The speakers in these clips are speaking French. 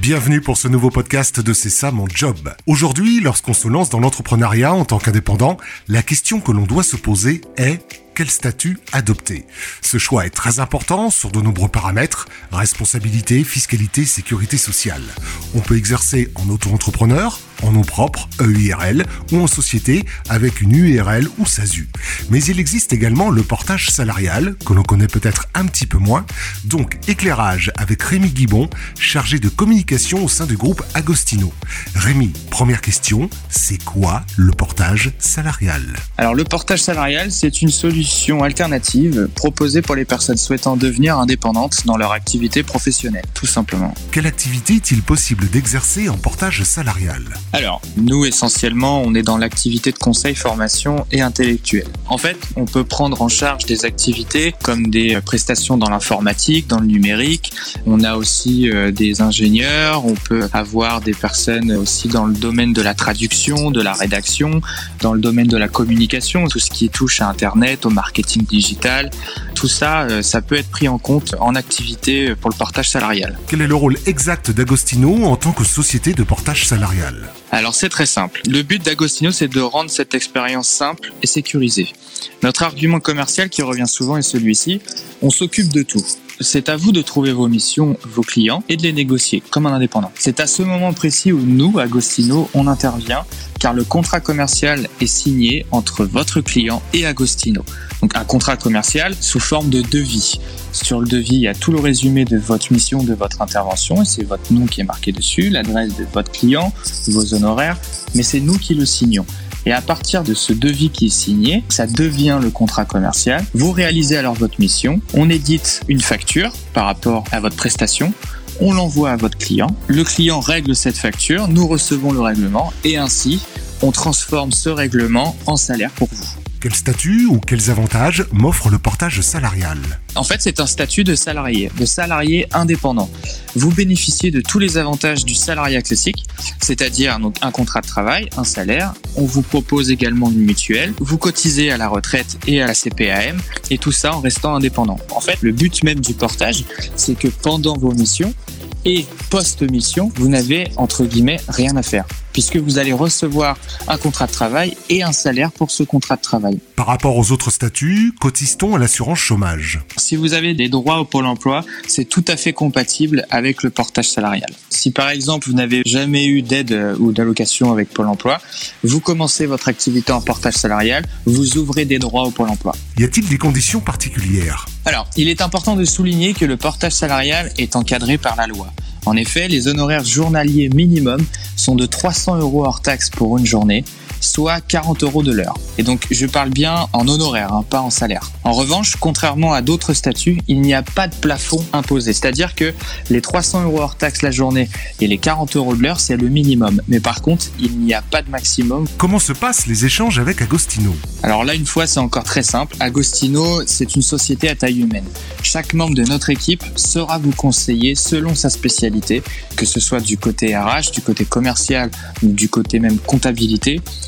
Bienvenue pour ce nouveau podcast de C'est ça mon job. Aujourd'hui, lorsqu'on se lance dans l'entrepreneuriat en tant qu'indépendant, la question que l'on doit se poser est quel statut adopter Ce choix est très important sur de nombreux paramètres, responsabilité, fiscalité, sécurité sociale. On peut exercer en auto-entrepreneur, en nom propre, EURL, ou en société avec une URL ou SASU. Mais il existe également le portage salarial, que l'on connaît peut-être un petit peu moins, donc éclairage avec Rémi Guibon, chargé de communication au sein du groupe Agostino. Rémi, première question, c'est quoi le portage salarial? Alors le portage salarial, c'est une solution alternative proposée pour les personnes souhaitant devenir indépendantes dans leur activité professionnelle, tout simplement. Quelle activité est-il possible d'exercer en portage salarial? Alors, nous essentiellement, on est dans l'activité de conseil, formation et intellectuel. En fait, on peut prendre en charge des activités comme des prestations dans l'informatique, dans le numérique. On a aussi euh, des ingénieurs, on peut avoir des personnes aussi dans le domaine de la traduction, de la rédaction, dans le domaine de la communication, tout ce qui touche à Internet, marketing digital. Tout ça, euh, ça peut être pris en compte en activité pour le portage salarial. Quel est le rôle exact d'Agostino en tant que société de portage salarial? Alors c'est très simple. Le but d'Agostino, c'est de rendre cette expérience simple et sécurisée. Notre argument commercial qui revient souvent est celui-ci. On s'occupe de tout c'est à vous de trouver vos missions, vos clients et de les négocier comme un indépendant. C'est à ce moment précis où nous, Agostino, on intervient car le contrat commercial est signé entre votre client et Agostino. Donc un contrat commercial sous forme de devis. Sur le devis, il y a tout le résumé de votre mission, de votre intervention, et c'est votre nom qui est marqué dessus, l'adresse de votre client, vos honoraires, mais c'est nous qui le signons. Et à partir de ce devis qui est signé, ça devient le contrat commercial. Vous réalisez alors votre mission. On édite une facture par rapport à votre prestation on l'envoie à votre client, le client règle cette facture, nous recevons le règlement et ainsi on transforme ce règlement en salaire pour vous. Quel statut ou quels avantages m'offre le portage salarial En fait, c'est un statut de salarié, de salarié indépendant. Vous bénéficiez de tous les avantages du salariat classique, c'est-à-dire un contrat de travail, un salaire. On vous propose également une mutuelle. Vous cotisez à la retraite et à la CPAM, et tout ça en restant indépendant. En fait, le but même du portage, c'est que pendant vos missions, et post-mission, vous n'avez entre guillemets rien à faire puisque vous allez recevoir un contrat de travail et un salaire pour ce contrat de travail. Par rapport aux autres statuts, cotise-t-on à l'assurance chômage? Si vous avez des droits au Pôle emploi, c'est tout à fait compatible avec le portage salarial. Si par exemple vous n'avez jamais eu d'aide euh, ou d'allocation avec Pôle emploi, vous commencez votre activité en portage salarial, vous ouvrez des droits au Pôle emploi. Y a-t-il des conditions particulières? Alors, il est important de souligner que le portage salarial est encadré par la loi. En effet, les honoraires journaliers minimum sont de 300 euros hors taxe pour une journée, soit 40 euros de l'heure. Et donc je parle bien en honoraire, hein, pas en salaire. En revanche, contrairement à d'autres statuts, il n'y a pas de plafond imposé. C'est-à-dire que les 300 euros hors taxe la journée et les 40 euros de l'heure, c'est le minimum. Mais par contre, il n'y a pas de maximum. Comment se passent les échanges avec Agostino? Alors là, une fois, c'est encore très simple. Agostino, c'est une société à taille humaine. Chaque membre de notre équipe sera vous conseiller selon sa spécialité, que ce soit du côté RH, du côté commercial ou du côté même comptabilité.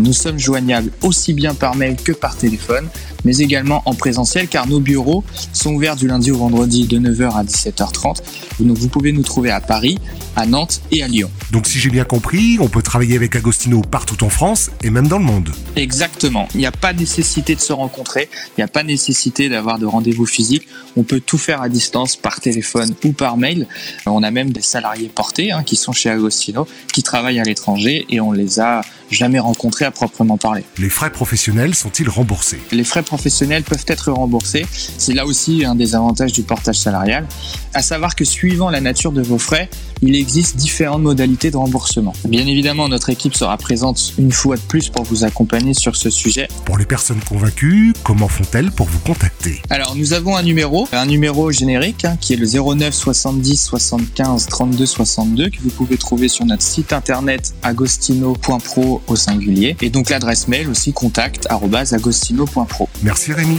Nous sommes joignables aussi bien par mail que par téléphone, mais également en présentiel car nos bureaux sont ouverts du lundi au vendredi de 9h à 17h30. Donc vous pouvez nous trouver à Paris, à Nantes et à Lyon. Donc si j'ai bien compris, on peut travailler avec Agostino partout en France et même dans le monde. Exactement. Il n'y a pas nécessité de se rencontrer, il n'y a pas nécessité d'avoir de rendez-vous physique. On peut tout faire à distance par téléphone ou par mail. On a même des salariés portés hein, qui sont chez Agostino, qui travaillent à l'étranger et on les a jamais rencontrés à proprement parler. Les frais professionnels sont-ils remboursés? Les frais professionnels peuvent être remboursés. C'est là aussi un des avantages du portage salarial. À savoir que suivant la nature de vos frais, il existe différentes modalités de remboursement. Bien évidemment, notre équipe sera présente une fois de plus pour vous accompagner sur ce sujet. Pour les personnes convaincues, comment font-elles pour vous contacter? Alors, nous avons un numéro, un numéro générique hein, qui est le 09 70 75 32 62 que vous pouvez trouver sur notre site internet agostino.pro au singulier et donc l'adresse mail aussi contact agostino.pro. Merci Rémi.